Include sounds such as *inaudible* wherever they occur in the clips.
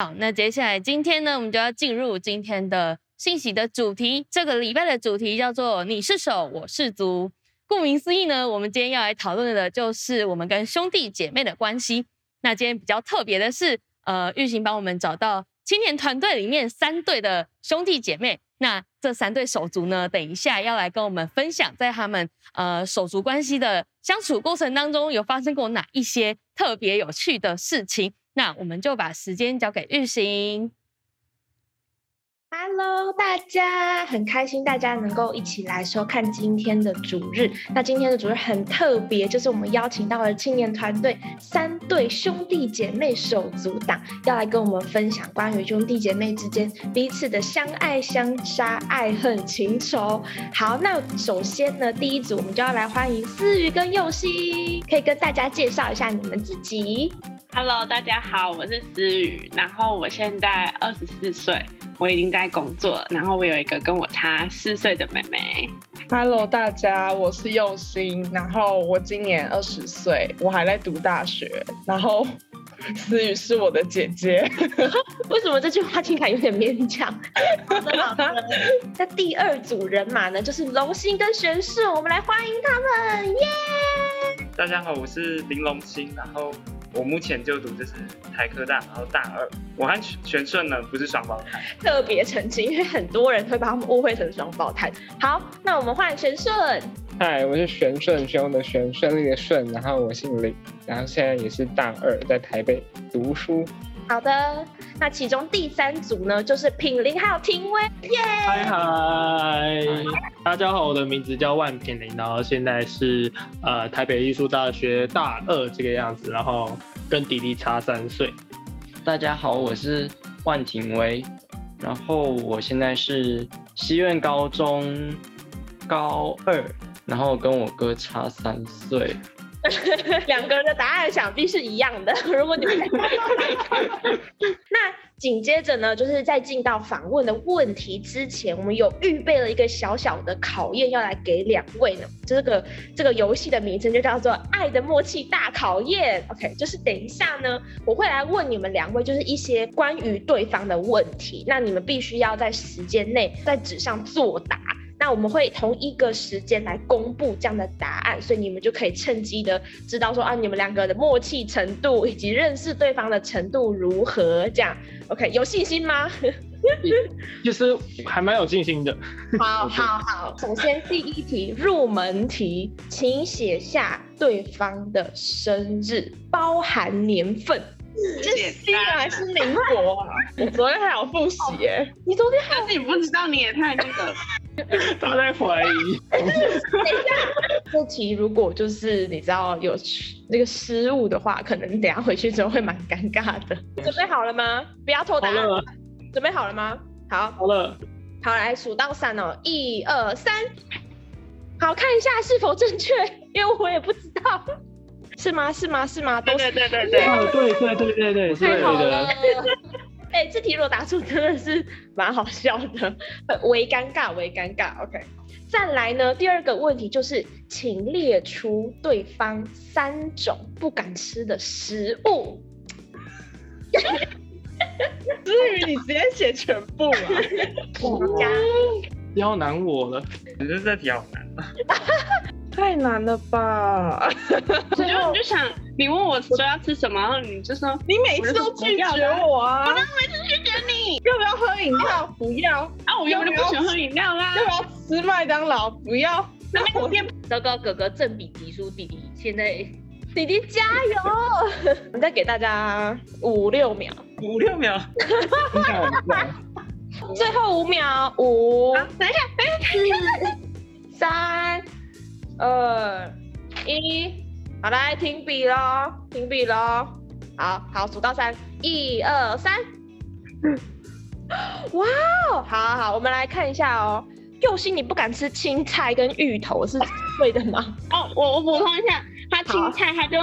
好，那接下来今天呢，我们就要进入今天的信息的主题。这个礼拜的主题叫做“你是手，我是足”。顾名思义呢，我们今天要来讨论的就是我们跟兄弟姐妹的关系。那今天比较特别的是，呃，玉行帮我们找到青年团队里面三对的兄弟姐妹。那这三对手足呢，等一下要来跟我们分享，在他们呃手足关系的相处过程当中，有发生过哪一些特别有趣的事情。那我们就把时间交给郁行。Hello，大家很开心，大家能够一起来收看今天的主日。那今天的主日很特别，就是我们邀请到了青年团队三对兄弟姐妹手足党，要来跟我们分享关于兄弟姐妹之间彼此的相爱相杀、爱恨情仇。好，那首先呢，第一组我们就要来欢迎思雨跟祐昕，可以跟大家介绍一下你们自己。Hello，大家好，我是思雨，然后我现在二十四岁，我已经在工作，然后我有一个跟我差四岁的妹妹。Hello，大家，我是佑心，然后我今年二十岁，我还在读大学，然后思雨是我的姐姐。*laughs* 为什么这句话听起来有点勉强？*laughs* 好的，好的。那第二组人马呢，就是龙心跟玄顺，我们来欢迎他们，耶、yeah!！大家好，我是林龙心，然后。我目前就读就是台科大，然后大二。我和玄顺呢不是双胞胎，特别澄清，因为很多人会把他们误会成双胞胎。好，那我们换玄顺。嗨，我是玄顺，玄的玄，顺利的顺，然后我姓林，然后现在也是大二，在台北读书。好的，那其中第三组呢，就是品林还有廷威，耶！嗨嗨，大家好，我的名字叫万品林，然后现在是呃台北艺术大学大二这个样子，然后跟弟弟差三岁。大家好，我是万廷威，然后我现在是西苑高中高二，然后跟我哥差三岁。*laughs* 两个人的答案想必是一样的。*laughs* 如果你们 *laughs* 那紧接着呢，就是在进到访问的问题之前，我们有预备了一个小小的考验要来给两位呢。这个这个游戏的名称就叫做“爱的默契大考验”。OK，就是等一下呢，我会来问你们两位，就是一些关于对方的问题，那你们必须要在时间内在纸上作答。那我们会同一个时间来公布这样的答案，所以你们就可以趁机的知道说啊，你们两个的默契程度以及认识对方的程度如何？这样，OK，有信心吗？*laughs* 其实还蛮有信心的。好好好，首先第一题入门题，请写下对方的生日，包含年份。是西元还是民国啊？我昨天还有复习耶。你昨天还有？但是你不知道，你也太那个。*laughs* 他在怀疑。等一下，这题如果就是你知道有那个失误的话，可能等下回去之后会蛮尴尬的。准备好了吗？不要拖答案。准备好了吗？好。好了。好，来数到三哦，一二三。好，看一下是否正确，因为我也不知道。是吗？是吗？是吗？都是对对对对对。哦，对对对对对，太好了。哎、欸，这题如果答出真的是蛮好笑的，*laughs* 微尴尬，微尴尬。OK，再来呢，第二个问题就是，请列出对方三种不敢吃的食物。至于，你直接写全部啊！*laughs* 刁难我了，你觉得这题好难 *laughs* 太难了吧！*laughs* 所以我就想，你问我说要吃什么，然后你就说你每次都拒绝我啊！我哪每次拒绝你？要不要喝饮料？不要啊！我根本就不喜欢喝饮料啦！要不要吃麦当劳？不要。那我天，糟糕，哥哥正比迪叔，弟弟现在弟弟加油！我再给大家五六秒，五六秒，*laughs* 最后五秒，五，等一下，等一下，三。二一，好，来停笔喽，停笔喽，好好数到三，一二三，*laughs* 哇哦，好好好，我们来看一下哦，佑星你不敢吃青菜跟芋头是对的吗？*laughs* 哦，我我补充一下，他青菜他就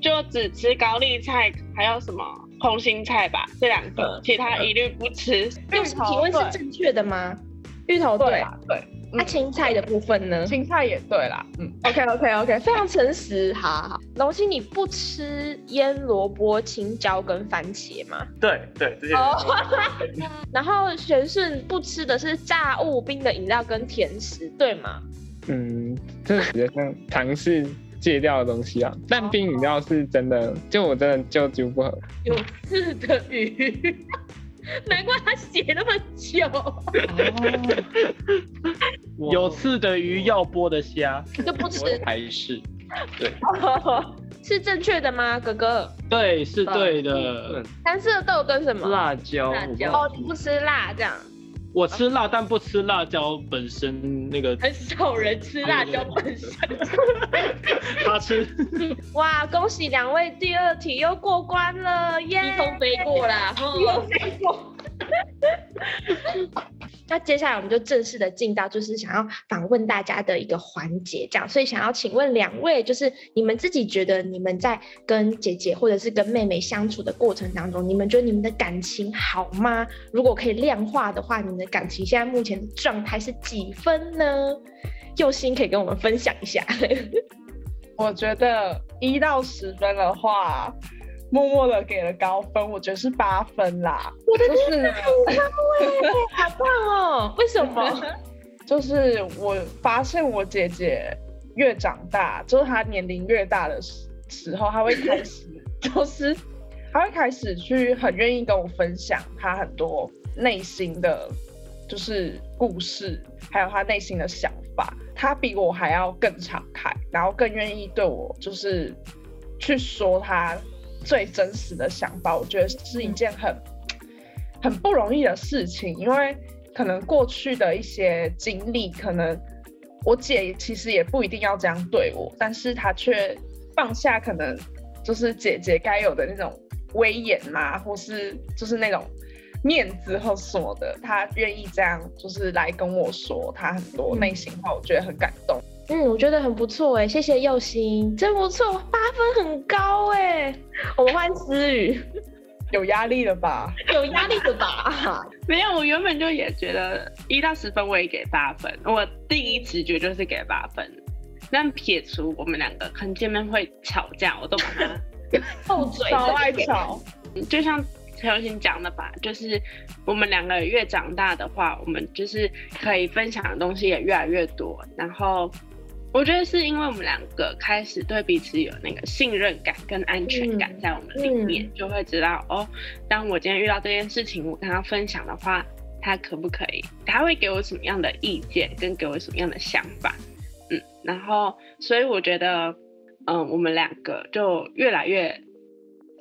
就只吃高丽菜，还有什么空心菜吧，这两个，其他一律不吃。佑星提问是正确的吗？芋头对啊，对。那、啊、青菜的部分呢？青菜也对啦。嗯，OK OK OK，非常诚实。好好好，龙心，你不吃腌萝卜、青椒跟番茄吗？对对，这些。Oh. *laughs* 然后玄顺不吃的是炸物、冰的饮料跟甜食，对吗？嗯，这是比较像尝试戒掉的东西啊。但冰饮料是真的，就我真的就就不喝。有刺的鱼。*laughs* 难怪他写那么久。哦、*laughs* 有刺的鱼，要剥的虾，就不吃。还是对，*laughs* 是正确的吗，哥哥？对，是对的。三色豆跟什么？辣椒。辣椒。哦，你不吃辣这样。我吃辣，但不吃辣椒本身那个。很少人吃辣椒本身。他吃。*laughs* 哇，恭喜两位第二题又过关了，耶！一通飞过啦，一通飞过。*laughs* 那接下来我们就正式的进到就是想要访问大家的一个环节，这样，所以想要请问两位，就是你们自己觉得你们在跟姐姐或者是跟妹妹相处的过程当中，你们觉得你们的感情好吗？如果可以量化的话，你们的感情现在目前的状态是几分呢？佑心可以跟我们分享一下。*laughs* 我觉得一到十分的话。默默的给了高分，我觉得是八分啦。我的天哪，好棒哦！为什么？*laughs* 就是我发现我姐姐越长大，就是她年龄越大的时候，她会开始，*laughs* 就是她会开始去很愿意跟我分享她很多内心的，就是故事，还有她内心的想法。她比我还要更敞开，然后更愿意对我，就是去说她。最真实的想法，我觉得是一件很很不容易的事情，因为可能过去的一些经历，可能我姐其实也不一定要这样对我，但是她却放下可能就是姐姐该有的那种威严嘛，或是就是那种面子或什么的，她愿意这样就是来跟我说她很多内心话，我觉得很感动。嗯，我觉得很不错哎，谢谢佑星，真不错，八分很高哎。我们换思雨，*laughs* 有压力了吧？有压力了吧？*laughs* 没有，我原本就也觉得一到十分我也给八分，我第一直觉就是给八分。但撇除我们两个可能见面会吵架，我都把它 *laughs* 后嘴超爱吵。就像陈佑星讲的吧，就是我们两个越长大的话，我们就是可以分享的东西也越来越多，然后。我觉得是因为我们两个开始对彼此有那个信任感跟安全感在我们里面，嗯嗯、就会知道哦，当我今天遇到这件事情，我跟他分享的话，他可不可以？他会给我什么样的意见，跟给我什么样的想法？嗯，然后所以我觉得，嗯，我们两个就越来越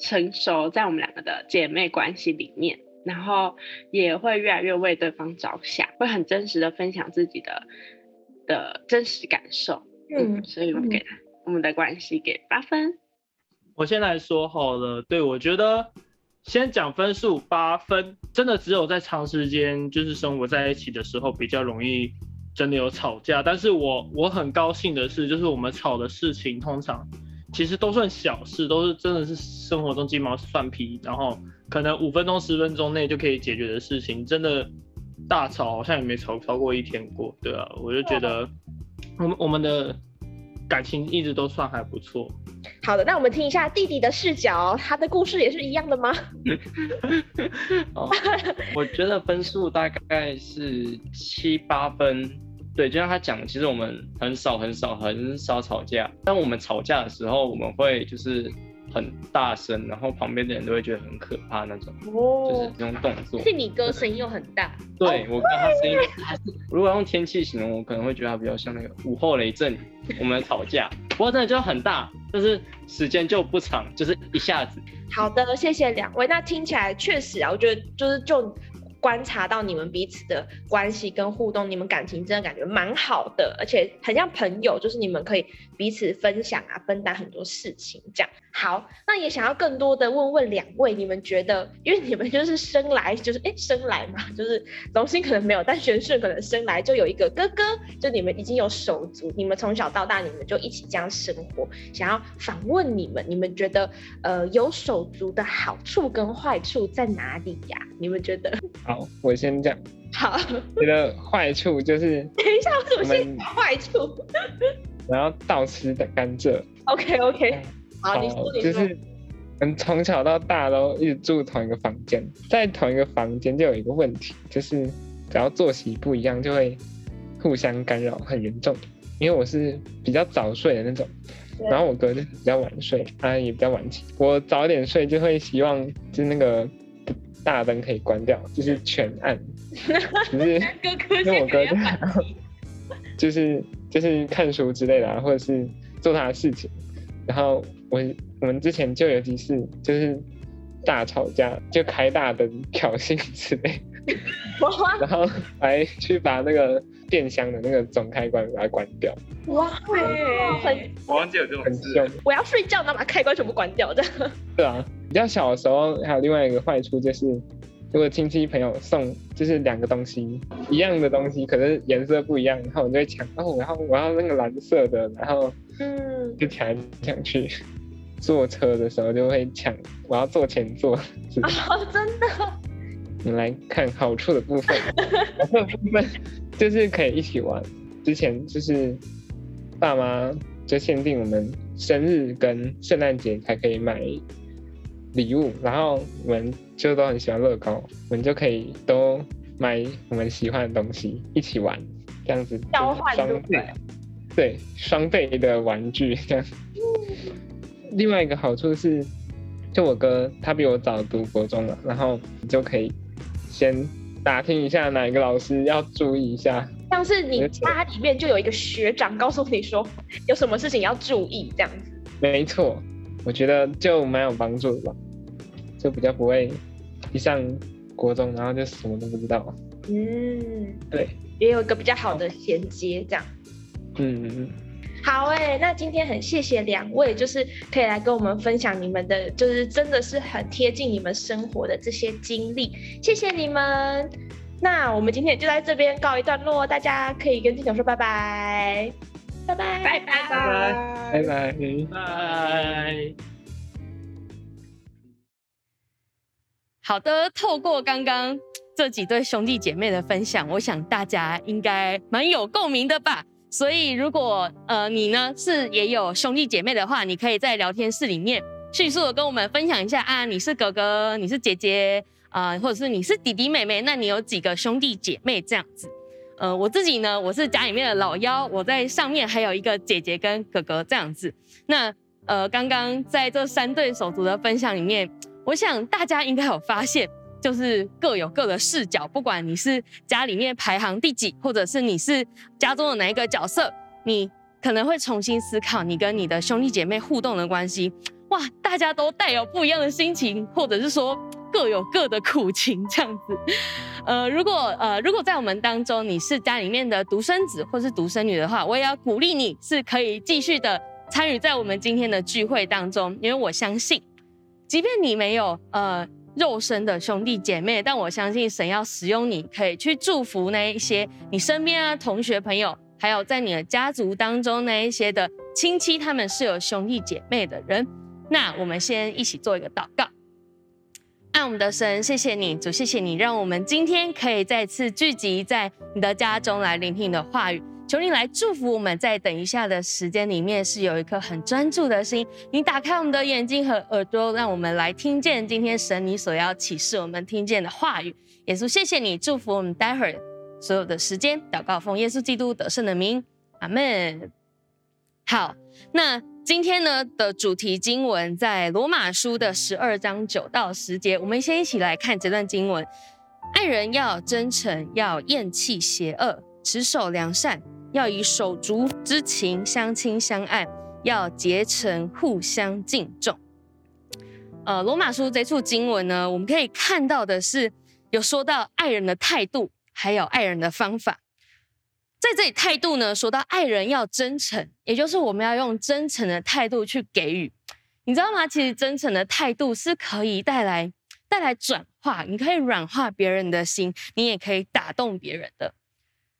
成熟，在我们两个的姐妹关系里面，然后也会越来越为对方着想，会很真实的分享自己的。的真实感受，嗯，所以我给他、嗯、我们的关系给八分。我先来说好了，对，我觉得先讲分数八分，真的只有在长时间就是生活在一起的时候比较容易真的有吵架。但是我我很高兴的是，就是我们吵的事情通常其实都算小事，都是真的是生活中鸡毛蒜皮，然后可能五分钟十分钟内就可以解决的事情，真的。大吵好像也没吵超过一天过，对啊，我就觉得我们我们的感情一直都算还不错。好的，那我们听一下弟弟的视角，他的故事也是一样的吗？*laughs* 哦，我觉得分数大概是七八分。对，就像他讲，其实我们很少很少很少吵架，当我们吵架的时候，我们会就是。很大声，然后旁边的人都会觉得很可怕那种，哦、就是这种动作。是你哥声音又很大。对，我哥他声音，如果用天气形容，我可能会觉得他比较像那个午后雷阵，我们吵架。*laughs* 不过真的就很大，但是时间就不长，就是一下子。好的，谢谢两位。那听起来确实啊，我觉得就是就。观察到你们彼此的关系跟互动，你们感情真的感觉蛮好的，而且很像朋友，就是你们可以彼此分享啊，分担很多事情这样。好，那也想要更多的问问两位，你们觉得，因为你们就是生来就是哎生来嘛，就是龙心可能没有，但玄顺可能生来就有一个哥哥，就你们已经有手足，你们从小到大你们就一起这样生活。想要访问你们，你们觉得呃有手足的好处跟坏处在哪里呀？你们觉得？好，我先讲。*laughs* 好，觉得坏处就是，*laughs* 等一一下，我怎么先坏处？*laughs* 然后倒吃的甘蔗。OK OK，好，你说你说。就是嗯，从小到大都一直住同一个房间，在同一个房间就有一个问题，就是只要作息不一样，就会互相干扰，很严重。因为我是比较早睡的那种，然后我哥就比较晚睡，他也比较晚起。我早点睡就会希望就是那个大灯可以关掉，就是全暗。*laughs* 只是 *laughs* 因为我哥就就是就是看书之类的啊，或者是做他的事情。然后我我们之前就有几次就是大吵架，就开大灯挑衅之类的，然后还去把那个。电箱的那个总开关把它关掉。哇，会很，我忘记有这种事。我要睡觉，然后把开关全部关掉，这样。对啊，比较小的时候还有另外一个坏处就是，如果亲戚朋友送就是两个东西一样的东西，可是颜色不一样，然后我就会抢，哦，然后我要那个蓝色的，然后嗯，就抢来抢去。*laughs* 坐车的时候就会抢，我要坐前座。是哦，真的。你们来看好处的部分，*laughs* 好处的部分。就是可以一起玩。之前就是爸妈就限定我们生日跟圣诞节才可以买礼物，然后我们就都很喜欢乐高，我们就可以都买我们喜欢的东西一起玩，这样子交换双倍，对，双倍的玩具这样。另外一个好处是，就我哥他比我早读国中了，然后你就可以先。打听一下哪一个老师要注意一下，像是你家里面就有一个学长告诉你说有什么事情要注意这样子。没错，我觉得就蛮有帮助的吧，就比较不会一上国中然后就什么都不知道。嗯，对，也有一个比较好的衔接这样。嗯嗯嗯。好哎、欸，那今天很谢谢两位，就是可以来跟我们分享你们的，就是真的是很贴近你们生活的这些经历，谢谢你们。那我们今天就在这边告一段落，大家可以跟镜头说拜拜，拜拜，拜拜，拜拜，拜拜，好的，透过刚刚这几对兄弟姐妹的分享，我想大家应该蛮有共鸣的吧。所以，如果呃你呢是也有兄弟姐妹的话，你可以在聊天室里面迅速的跟我们分享一下啊，你是哥哥，你是姐姐啊、或者是你是弟弟妹妹，那你有几个兄弟姐妹这样子？呃，我自己呢，我是家里面的老幺，我在上面还有一个姐姐跟哥哥这样子。那呃，刚刚在这三对手足的分享里面，我想大家应该有发现。就是各有各的视角，不管你是家里面排行第几，或者是你是家中的哪一个角色，你可能会重新思考你跟你的兄弟姐妹互动的关系。哇，大家都带有不一样的心情，或者是说各有各的苦情这样子。呃，如果呃如果在我们当中你是家里面的独生子或是独生女的话，我也要鼓励你是可以继续的参与在我们今天的聚会当中，因为我相信，即便你没有呃。肉身的兄弟姐妹，但我相信神要使用你，可以去祝福那一些你身边啊同学朋友，还有在你的家族当中那一些的亲戚，他们是有兄弟姐妹的人。那我们先一起做一个祷告，爱我们的神，谢谢你，主，谢谢你，让我们今天可以再次聚集在你的家中来聆听你的话语。求你来祝福我们，在等一下的时间里面是有一颗很专注的心。你打开我们的眼睛和耳朵，让我们来听见今天神你所要启示我们听见的话语。耶稣，谢谢你祝福我们待会儿所有的时间。祷告奉耶稣基督得胜的名，阿门。好，那今天呢的主题经文在罗马书的十二章九到十节，我们先一起来看这段经文：爱人要真诚，要厌弃邪恶，持守良善。要以手足之情相亲相爱，要结成互相敬重。呃，罗马书这处经文呢，我们可以看到的是有说到爱人的态度，还有爱人的方法。在这里，态度呢，说到爱人要真诚，也就是我们要用真诚的态度去给予。你知道吗？其实真诚的态度是可以带来带来转化，你可以软化别人的心，你也可以打动别人的。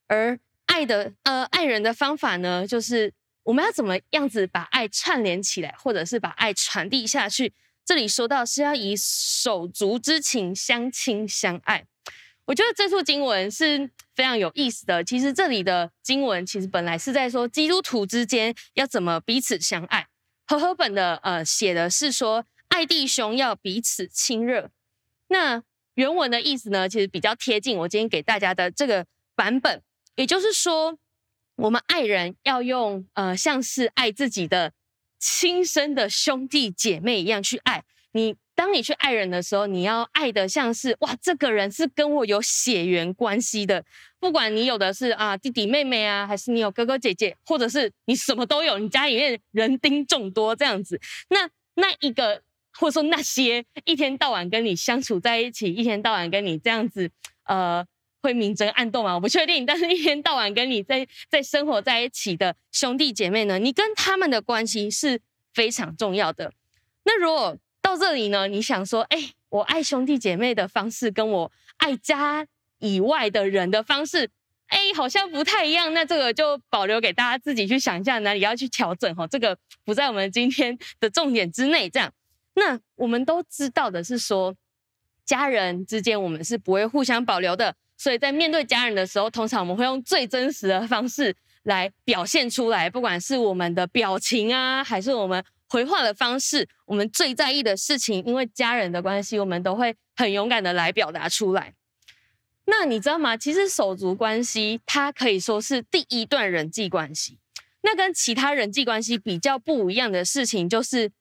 而爱的呃，爱人的方法呢，就是我们要怎么样子把爱串联起来，或者是把爱传递下去。这里说到是要以手足之情相亲相爱。我觉得这处经文是非常有意思的。其实这里的经文其实本来是在说基督徒之间要怎么彼此相爱。和合本的呃写的是说爱弟兄要彼此亲热。那原文的意思呢，其实比较贴近我今天给大家的这个版本，也就是说，我们爱人要用呃像是爱自己的亲生的兄弟姐妹一样去爱你。当你去爱人的时候，你要爱的像是哇，这个人是跟我有血缘关系的。不管你有的是啊弟弟妹妹啊，还是你有哥哥姐姐，或者是你什么都有，你家里面人丁众多这样子，那那一个。或者说那些一天到晚跟你相处在一起，一天到晚跟你这样子，呃，会明争暗斗吗？我不确定。但是一天到晚跟你在 *laughs* 在生活在一起的兄弟姐妹呢，你跟他们的关系是非常重要的。那如果到这里呢，你想说，哎，我爱兄弟姐妹的方式跟我爱家以外的人的方式，哎，好像不太一样。那这个就保留给大家自己去想一下，哪里要去调整哈。这个不在我们今天的重点之内，这样。那我们都知道的是说，家人之间我们是不会互相保留的，所以在面对家人的时候，通常我们会用最真实的方式来表现出来，不管是我们的表情啊，还是我们回话的方式，我们最在意的事情，因为家人的关系，我们都会很勇敢的来表达出来。那你知道吗？其实手足关系它可以说是第一段人际关系，那跟其他人际关系比较不一样的事情就是。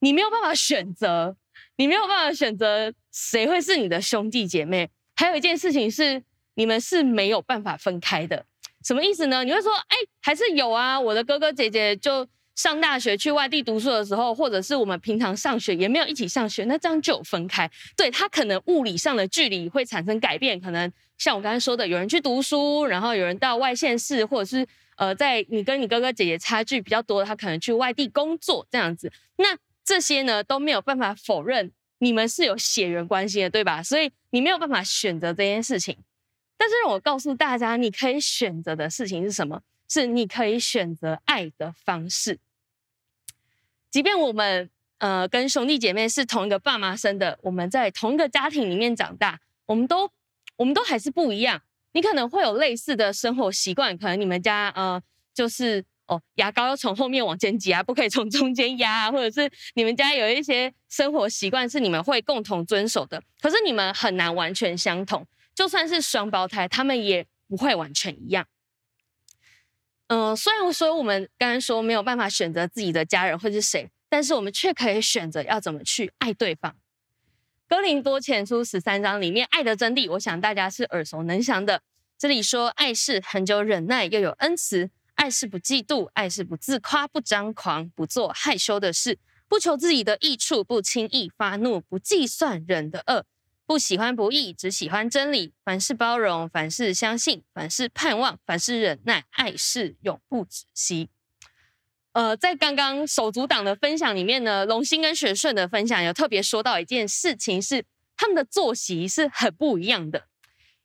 你没有办法选择，你没有办法选择谁会是你的兄弟姐妹。还有一件事情是，你们是没有办法分开的。什么意思呢？你会说，哎，还是有啊。我的哥哥姐姐就上大学去外地读书的时候，或者是我们平常上学也没有一起上学，那这样就有分开。对，他可能物理上的距离会产生改变，可能像我刚才说的，有人去读书，然后有人到外县市，或者是呃，在你跟你哥哥姐姐差距比较多，他可能去外地工作这样子。那这些呢都没有办法否认你们是有血缘关系的，对吧？所以你没有办法选择这件事情。但是我告诉大家，你可以选择的事情是什么？是你可以选择爱的方式。即便我们呃跟兄弟姐妹是同一个爸妈生的，我们在同一个家庭里面长大，我们都我们都还是不一样。你可能会有类似的生活习惯，可能你们家呃就是。哦，牙膏要从后面往前挤啊，不可以从中间压啊，或者是你们家有一些生活习惯是你们会共同遵守的，可是你们很难完全相同。就算是双胞胎，他们也不会完全一样。嗯、呃，虽然说我们刚刚说没有办法选择自己的家人会是谁，但是我们却可以选择要怎么去爱对方。哥林多前书十三章里面爱的真谛，我想大家是耳熟能详的。这里说，爱是恒久忍耐，又有恩慈。爱是不嫉妒，爱是不自夸，不张狂，不做害羞的事，不求自己的益处，不轻易发怒，不计算人的恶，不喜欢不义，只喜欢真理。凡事包容，凡事相信，凡事盼望，凡事忍耐。爱是永不止息。呃，在刚刚手足党的分享里面呢，龙心跟学顺的分享有特别说到一件事情是，是他们的作息是很不一样的。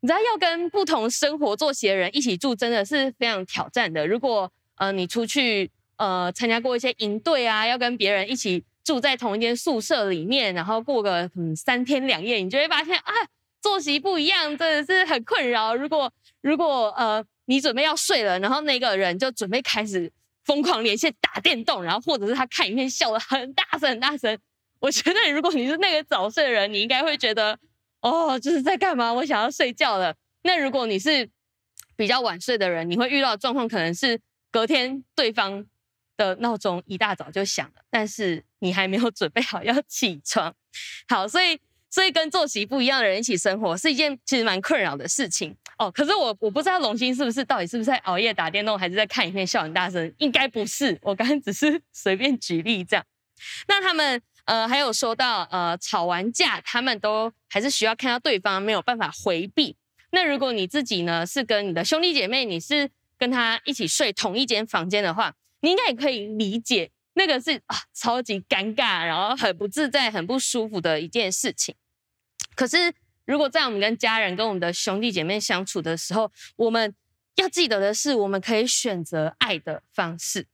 你知道要跟不同生活作息的人一起住，真的是非常挑战的。如果呃你出去呃参加过一些营队啊，要跟别人一起住在同一间宿舍里面，然后过个嗯三天两夜，你就会发现啊作息不一样，真的是很困扰。如果如果呃你准备要睡了，然后那个人就准备开始疯狂连线打电动，然后或者是他看影片笑得很大声很大声，我觉得如果你是那个早睡的人，你应该会觉得。哦，就是在干嘛？我想要睡觉了。那如果你是比较晚睡的人，你会遇到的状况可能是隔天对方的闹钟一大早就响了，但是你还没有准备好要起床。好，所以所以跟作息不一样的人一起生活是一件其实蛮困扰的事情哦。可是我我不知道龙星是不是到底是不是在熬夜打电动，还是在看影片笑很大声？应该不是，我刚刚只是随便举例这样。那他们。呃，还有说到，呃，吵完架，他们都还是需要看到对方，没有办法回避。那如果你自己呢，是跟你的兄弟姐妹，你是跟他一起睡同一间房间的话，你应该也可以理解，那个是啊，超级尴尬，然后很不自在、很不舒服的一件事情。可是，如果在我们跟家人、跟我们的兄弟姐妹相处的时候，我们要记得的是，我们可以选择爱的方式。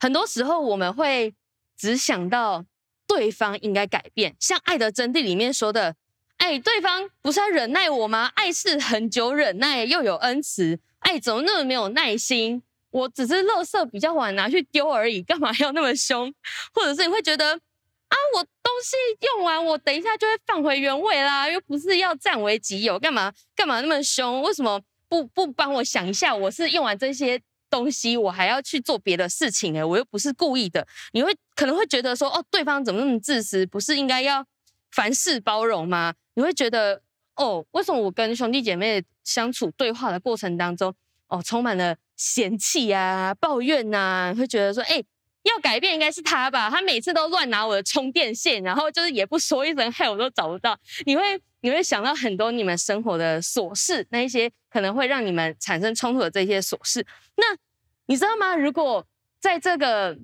很多时候，我们会。只想到对方应该改变，像《爱的真谛》里面说的，哎，对方不是要忍耐我吗？爱是恒久忍耐，又有恩慈。爱怎么那么没有耐心？我只是垃圾比较晚拿去丢而已，干嘛要那么凶？或者是你会觉得啊，我东西用完，我等一下就会放回原位啦，又不是要占为己有，干嘛干嘛那么凶？为什么不不帮我想一下？我是用完这些东西，我还要去做别的事情诶，我又不是故意的。你会可能会觉得说，哦，对方怎么那么自私？不是应该要凡事包容吗？你会觉得，哦，为什么我跟兄弟姐妹相处对话的过程当中，哦，充满了嫌弃啊、抱怨呐、啊？会觉得说，哎，要改变应该是他吧？他每次都乱拿我的充电线，然后就是也不说一声，害我都找不到。你会你会想到很多你们生活的琐事，那一些可能会让你们产生冲突的这些琐事。那你知道吗？如果在这个，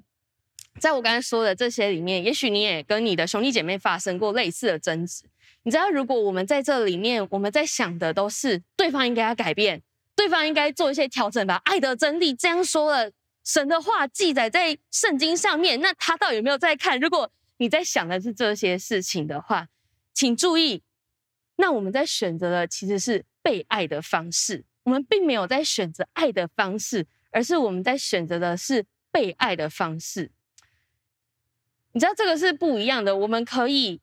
在我刚才说的这些里面，也许你也跟你的兄弟姐妹发生过类似的争执。你知道，如果我们在这里面，我们在想的都是对方应该要改变，对方应该做一些调整吧。爱的真理这样说了，神的话记载在圣经上面，那他到底有没有在看？如果你在想的是这些事情的话，请注意，那我们在选择的其实是被爱的方式，我们并没有在选择爱的方式，而是我们在选择的是被爱的方式。你知道这个是不一样的，我们可以。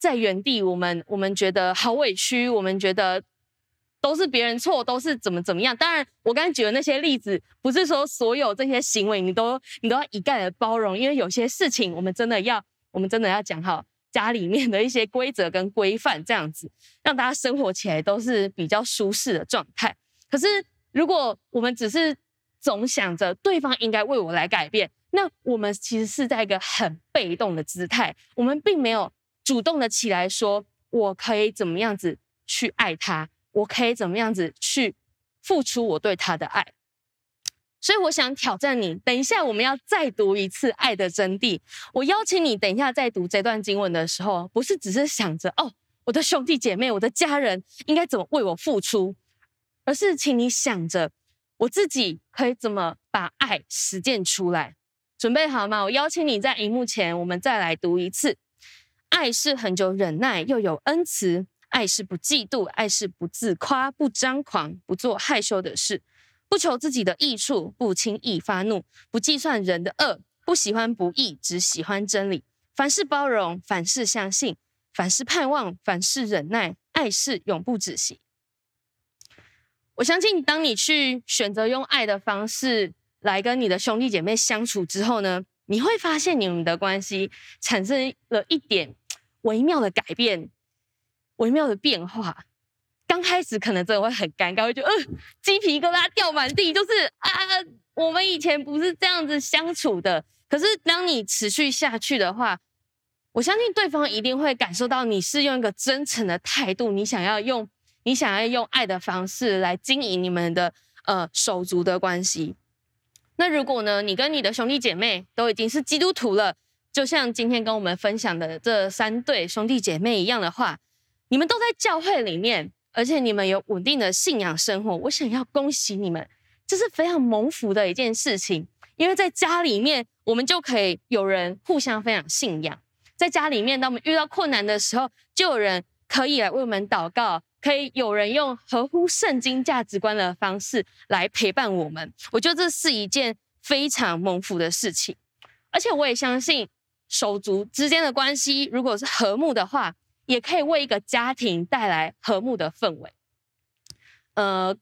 在原地，我们我们觉得好委屈，我们觉得都是别人错，都是怎么怎么样。当然，我刚才举的那些例子，不是说所有这些行为你都你都要一概的包容，因为有些事情我们真的要，我们真的要讲好家里面的一些规则跟规范，这样子让大家生活起来都是比较舒适的状态。可是，如果我们只是总想着对方应该为我来改变，那我们其实是在一个很被动的姿态，我们并没有。主动的起来说，我可以怎么样子去爱他，我可以怎么样子去付出我对他的爱。所以我想挑战你，等一下我们要再读一次《爱的真谛》。我邀请你，等一下在读这段经文的时候，不是只是想着哦，我的兄弟姐妹、我的家人应该怎么为我付出，而是请你想着我自己可以怎么把爱实践出来。准备好吗？我邀请你在荧幕前，我们再来读一次。爱是恒久忍耐，又有恩慈；爱是不嫉妒，爱是不自夸，不张狂，不做害羞的事，不求自己的益处，不轻易发怒，不计算人的恶，不喜欢不义，只喜欢真理。凡事包容，凡事相信，凡事盼望，凡事忍耐。爱是永不止息。我相信，当你去选择用爱的方式来跟你的兄弟姐妹相处之后呢，你会发现你们的关系产生了一点。微妙的改变，微妙的变化。刚开始可能真的会很尴尬，会觉得呃鸡皮疙瘩掉满地，就是啊，我们以前不是这样子相处的。可是当你持续下去的话，我相信对方一定会感受到你是用一个真诚的态度，你想要用你想要用爱的方式来经营你们的呃手足的关系。那如果呢，你跟你的兄弟姐妹都已经是基督徒了。就像今天跟我们分享的这三对兄弟姐妹一样的话，你们都在教会里面，而且你们有稳定的信仰生活。我想要恭喜你们，这是非常蒙福的一件事情。因为在家里面，我们就可以有人互相分享信仰；在家里面，当我们遇到困难的时候，就有人可以来为我们祷告，可以有人用合乎圣经价值观的方式来陪伴我们。我觉得这是一件非常蒙福的事情，而且我也相信。手足之间的关系，如果是和睦的话，也可以为一个家庭带来和睦的氛围。呃，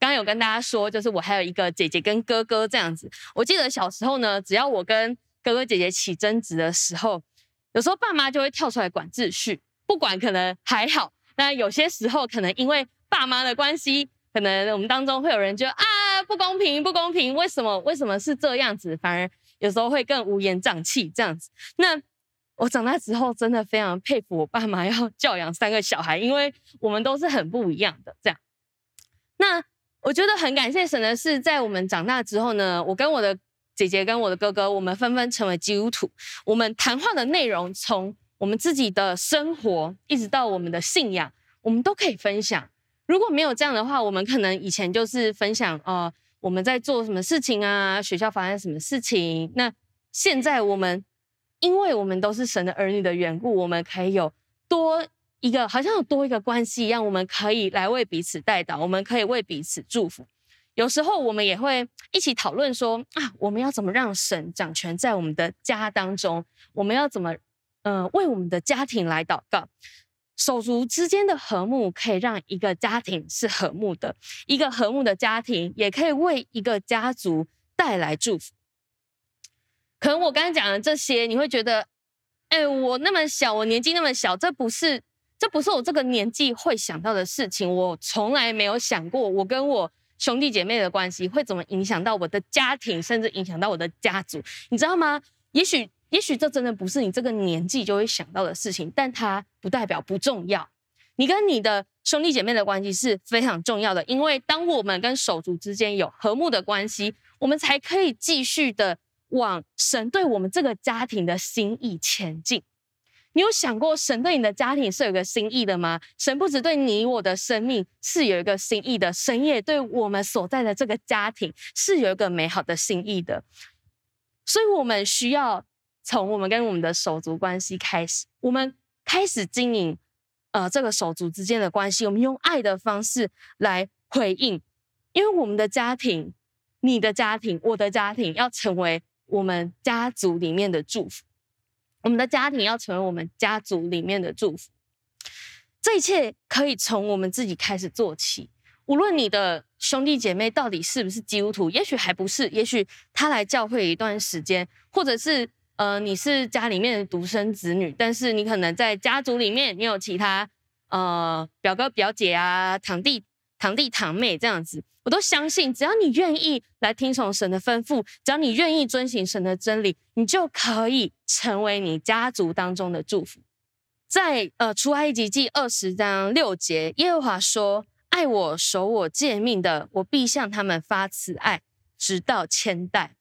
刚有跟大家说，就是我还有一个姐姐跟哥哥这样子。我记得小时候呢，只要我跟哥哥姐姐起争执的时候，有时候爸妈就会跳出来管秩序，不管可能还好，那有些时候可能因为爸妈的关系，可能我们当中会有人觉得啊，不公平，不公平，为什么？为什么是这样子？反而。有时候会更乌烟瘴气这样子。那我长大之后真的非常佩服我爸妈要 *laughs* 教养三个小孩，因为我们都是很不一样的这样。那我觉得很感谢神的是，在我们长大之后呢，我跟我的姐姐跟我的哥哥，我们纷纷成为基督徒。我们谈话的内容从我们自己的生活一直到我们的信仰，我们都可以分享。如果没有这样的话，我们可能以前就是分享呃。我们在做什么事情啊？学校发生什么事情？那现在我们，因为我们都是神的儿女的缘故，我们可以有多一个好像有多一个关系一样，我们可以来为彼此代祷，我们可以为彼此祝福。有时候我们也会一起讨论说啊，我们要怎么让神掌权在我们的家当中？我们要怎么呃为我们的家庭来祷告？手足之间的和睦可以让一个家庭是和睦的，一个和睦的家庭也可以为一个家族带来祝福。可能我刚刚讲的这些，你会觉得，哎，我那么小，我年纪那么小，这不是，这不是我这个年纪会想到的事情。我从来没有想过，我跟我兄弟姐妹的关系会怎么影响到我的家庭，甚至影响到我的家族，你知道吗？也许。也许这真的不是你这个年纪就会想到的事情，但它不代表不重要。你跟你的兄弟姐妹的关系是非常重要的，因为当我们跟手足之间有和睦的关系，我们才可以继续的往神对我们这个家庭的心意前进。你有想过神对你的家庭是有个心意的吗？神不只对你我的生命是有一个心意的，神也对我们所在的这个家庭是有一个美好的心意的。所以，我们需要。从我们跟我们的手足关系开始，我们开始经营，呃，这个手足之间的关系。我们用爱的方式来回应，因为我们的家庭、你的家庭、我的家庭，要成为我们家族里面的祝福。我们的家庭要成为我们家族里面的祝福。这一切可以从我们自己开始做起。无论你的兄弟姐妹到底是不是基督徒，也许还不是，也许他来教会一段时间，或者是。呃，你是家里面的独生子女，但是你可能在家族里面，你有其他呃表哥表姐啊、堂弟堂弟堂妹这样子，我都相信，只要你愿意来听从神的吩咐，只要你愿意遵行神的真理，你就可以成为你家族当中的祝福。在呃出埃及记二十章六节，耶和华说：“爱我、守我诫命的，我必向他们发慈爱，直到千代。”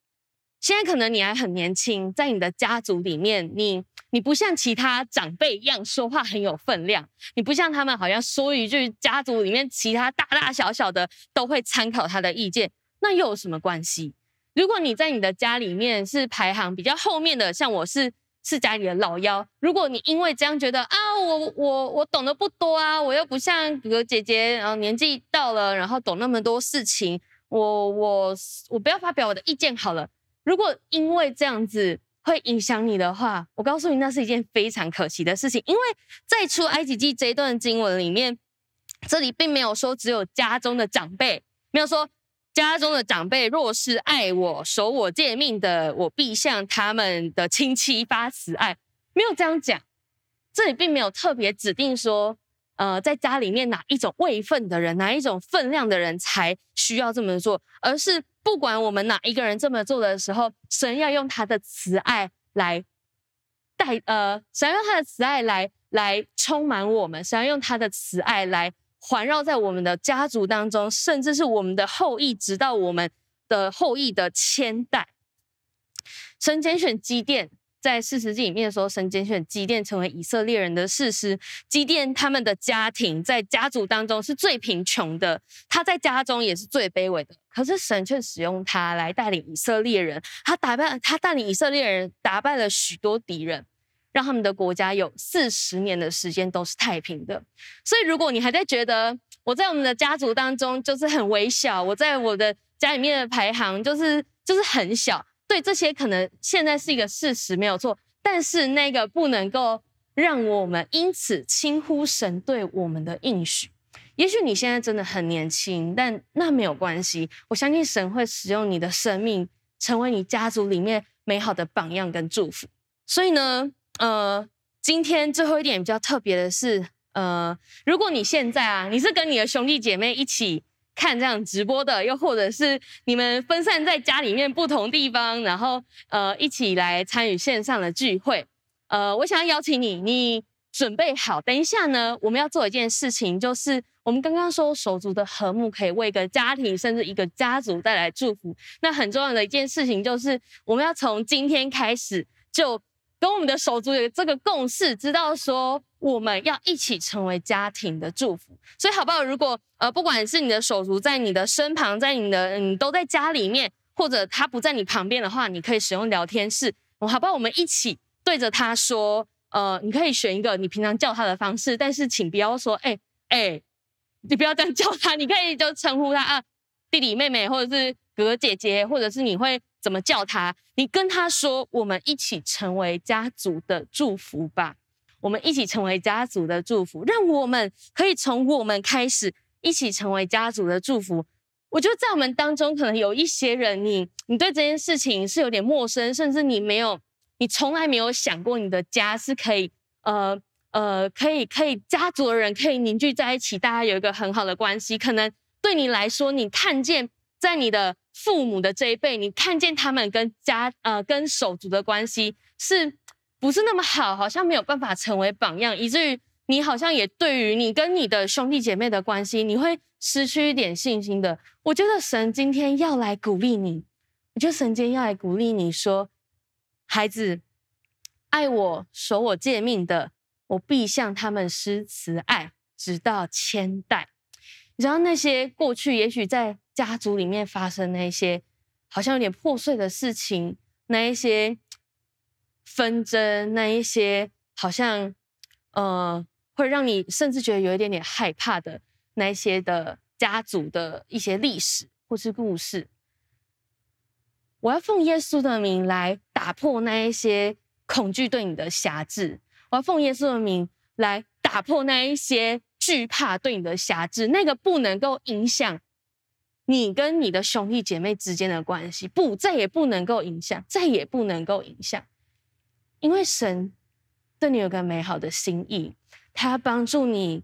现在可能你还很年轻，在你的家族里面，你你不像其他长辈一样说话很有分量，你不像他们好像说一句，家族里面其他大大小小的都会参考他的意见，那又有什么关系？如果你在你的家里面是排行比较后面的，像我是是家里的老幺，如果你因为这样觉得啊，我我我懂得不多啊，我又不像哥哥姐姐，然后年纪到了，然后懂那么多事情，我我我不要发表我的意见好了。如果因为这样子会影响你的话，我告诉你，那是一件非常可惜的事情。因为在出埃及记这一段经文里面，这里并没有说只有家中的长辈，没有说家中的长辈若是爱我、守我诫命的，我必向他们的亲戚发慈爱，没有这样讲。这里并没有特别指定说，呃，在家里面哪一种位分的人，哪一种分量的人才需要这么做，而是。不管我们哪一个人这么做的时候，神要用他的慈爱来带，呃，想要用他的慈爱来来充满我们，想要用他的慈爱来环绕在我们的家族当中，甚至是我们的后裔，直到我们的后裔的千代。神拣选基甸。在士师记里面说，神拣选基甸成为以色列人的士师。基甸他们的家庭在家族当中是最贫穷的，他在家中也是最卑微的。可是神却使用他来带领以色列人，他打败他带领以色列人打败了许多敌人，让他们的国家有四十年的时间都是太平的。所以，如果你还在觉得我在我们的家族当中就是很微小，我在我的家里面的排行就是就是很小。对，这些可能现在是一个事实，没有错，但是那个不能够让我们因此轻忽神对我们的应许。也许你现在真的很年轻，但那没有关系。我相信神会使用你的生命，成为你家族里面美好的榜样跟祝福。所以呢，呃，今天最后一点比较特别的是，呃，如果你现在啊，你是跟你的兄弟姐妹一起。看这样直播的，又或者是你们分散在家里面不同地方，然后呃一起来参与线上的聚会，呃，我想要邀请你，你准备好，等一下呢，我们要做一件事情，就是我们刚刚说手足的和睦可以为一个家庭甚至一个家族带来祝福，那很重要的一件事情就是我们要从今天开始就。跟我们的手足有这个共识，知道说我们要一起成为家庭的祝福，所以好不好？如果呃，不管是你的手足在你的身旁，在你的你都在家里面，或者他不在你旁边的话，你可以使用聊天室，好不好？我们一起对着他说，呃，你可以选一个你平常叫他的方式，但是请不要说，哎、欸、哎、你不要这样叫他，你可以就称呼他啊，弟弟妹妹，或者是哥哥姐姐，或者是你会怎么叫他？你跟他说，我们一起成为家族的祝福吧，我们一起成为家族的祝福，让我们可以从我们开始，一起成为家族的祝福。我觉得在我们当中，可能有一些人你，你对这件事情是有点陌生，甚至你没有。你从来没有想过，你的家是可以，呃呃，可以可以家族的人可以凝聚在一起，大家有一个很好的关系。可能对你来说，你看见在你的父母的这一辈，你看见他们跟家呃跟手足的关系是不是那么好？好像没有办法成为榜样，以至于你好像也对于你跟你的兄弟姐妹的关系，你会失去一点信心的。我觉得神今天要来鼓励你，我觉得神今天要来鼓励你说。孩子，爱我、守我诫命的，我必向他们施慈爱，直到千代。你知道那些过去也许在家族里面发生那些好像有点破碎的事情，那一些 *tsk* 纷争，那一些好像呃会让你甚至觉得有一点点害怕的那一些的家族的一些历史或是故事。我要奉耶稣的名来打破那一些恐惧对你的辖制，我要奉耶稣的名来打破那一些惧怕对你的辖制，那个不能够影响你跟你的兄弟姐妹之间的关系，不，再也不能够影响，再也不能够影响，因为神对你有个美好的心意，他帮助你。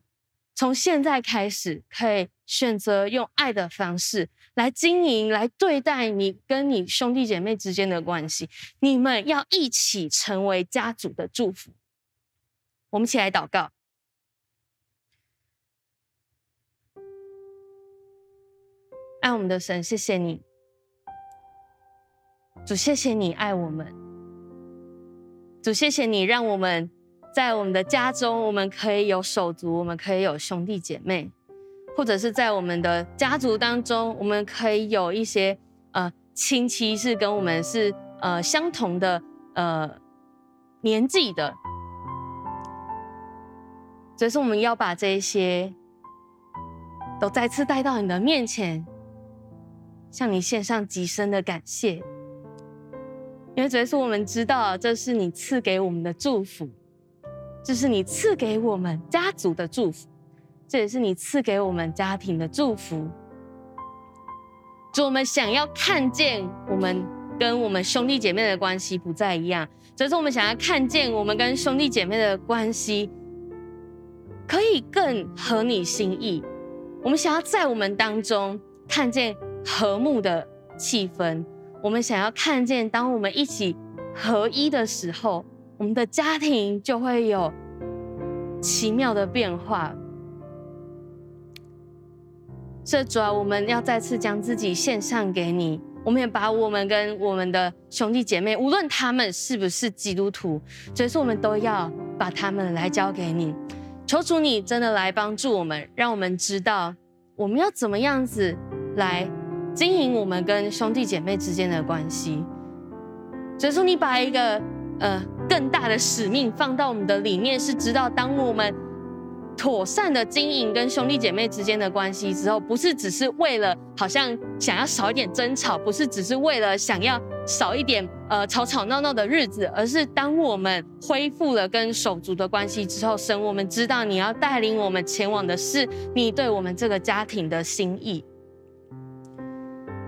从现在开始，可以选择用爱的方式来经营、来对待你跟你兄弟姐妹之间的关系。你们要一起成为家族的祝福。我们一起来祷告，爱我们的神，谢谢你，主，谢谢你爱我们，主，谢谢你让我们。在我们的家中，我们可以有手足，我们可以有兄弟姐妹，或者是在我们的家族当中，我们可以有一些呃亲戚是跟我们是呃相同的呃年纪的，所以说我们要把这些都再次带到你的面前，向你献上极深的感谢，因为主耶稣我们知道这是你赐给我们的祝福。这是你赐给我们家族的祝福，这也是你赐给我们家庭的祝福。主，我们想要看见我们跟我们兄弟姐妹的关系不再一样，这是我们想要看见我们跟兄弟姐妹的关系可以更合你心意。我们想要在我们当中看见和睦的气氛，我们想要看见当我们一起合一的时候。我们的家庭就会有奇妙的变化。这主要我们要再次将自己献上给你，我们也把我们跟我们的兄弟姐妹，无论他们是不是基督徒，所以说我们都要把他们来交给你。求主你真的来帮助我们，让我们知道我们要怎么样子来经营我们跟兄弟姐妹之间的关系。所以说你把一个呃。更大的使命放到我们的里面，是知道当我们妥善的经营跟兄弟姐妹之间的关系之后，不是只是为了好像想要少一点争吵，不是只是为了想要少一点呃吵吵闹闹的日子，而是当我们恢复了跟手足的关系之后，神，我们知道你要带领我们前往的是你对我们这个家庭的心意。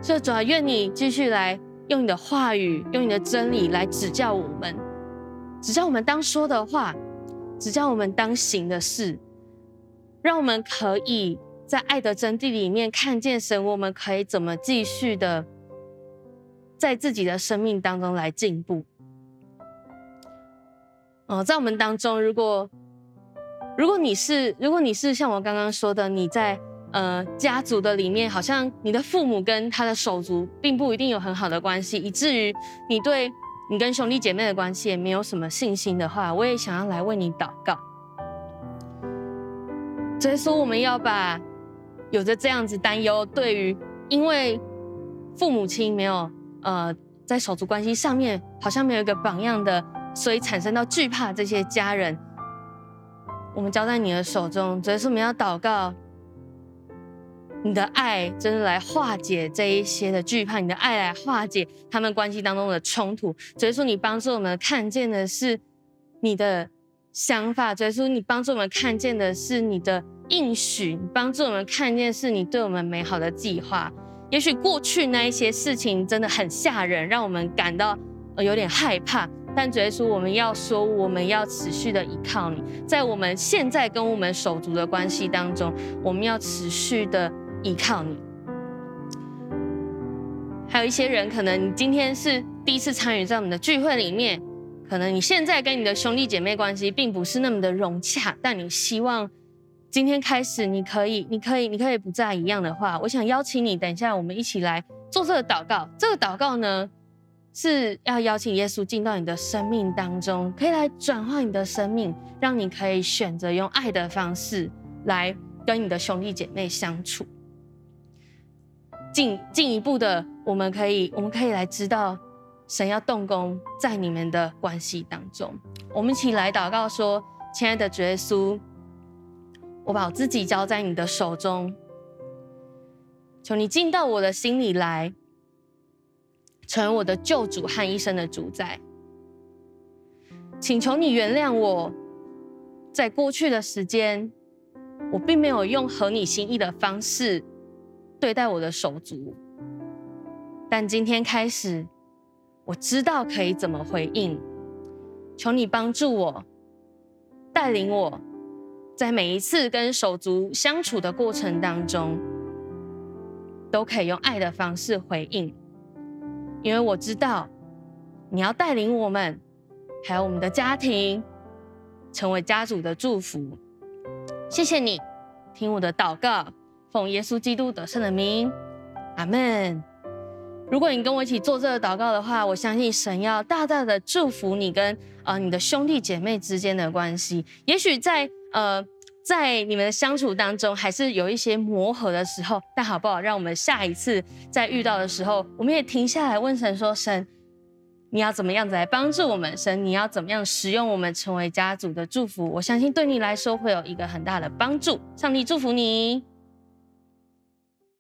所以主要愿你继续来用你的话语，用你的真理来指教我们。指教我们当说的话，指教我们当行的事，让我们可以在爱的真谛里面看见神。我们可以怎么继续的在自己的生命当中来进步？哦，在我们当中，如果如果你是如果你是像我刚刚说的，你在呃家族的里面，好像你的父母跟他的手足并不一定有很好的关系，以至于你对。你跟兄弟姐妹的关系也没有什么信心的话，我也想要来为你祷告。所以说，我们要把有着这样子担忧，对于因为父母亲没有呃在手足关系上面好像没有一个榜样的所以产生到惧怕这些家人，我们交在你的手中。所以说，我们要祷告，你的爱真的来化解这一些的惧怕，你的爱来化解他们关系当中的冲突。所以说，你帮助我们看见的是你的想法，所以说，你帮助我们看见的是你的应许，你帮助我们看见是你对我们美好的计划。也许过去那一些事情真的很吓人，让我们感到呃有点害怕。但主耶稣，我们要说，我们要持续的依靠你，在我们现在跟我们手足的关系当中，我们要持续的依靠你。还有一些人，可能你今天是第一次参与在我们的聚会里面，可能你现在跟你的兄弟姐妹关系并不是那么的融洽，但你希望。今天开始，你可以，你可以，你可以不再一样的话，我想邀请你，等一下我们一起来做这个祷告。这个祷告呢，是要邀请耶稣进到你的生命当中，可以来转化你的生命，让你可以选择用爱的方式来跟你的兄弟姐妹相处。进进一步的，我们可以，我们可以来知道神要动工在你们的关系当中。我们一起来祷告说：“亲爱的主耶稣。”我把我自己交在你的手中，求你进到我的心里来，成为我的救主和一生的主宰。请求你原谅我，在过去的时间，我并没有用合你心意的方式对待我的手足，但今天开始，我知道可以怎么回应。求你帮助我，带领我。在每一次跟手足相处的过程当中，都可以用爱的方式回应，因为我知道你要带领我们，还有我们的家庭，成为家族的祝福。谢谢你，听我的祷告，奉耶稣基督得胜的名，阿门。如果你跟我一起做这个祷告的话，我相信神要大大的祝福你跟呃你的兄弟姐妹之间的关系。也许在呃，在你们的相处当中，还是有一些磨合的时候，但好不好？让我们下一次再遇到的时候，我们也停下来问神说：“神，你要怎么样子来帮助我们？神，你要怎么样使用我们成为家族的祝福？我相信对你来说会有一个很大的帮助。上帝祝福你。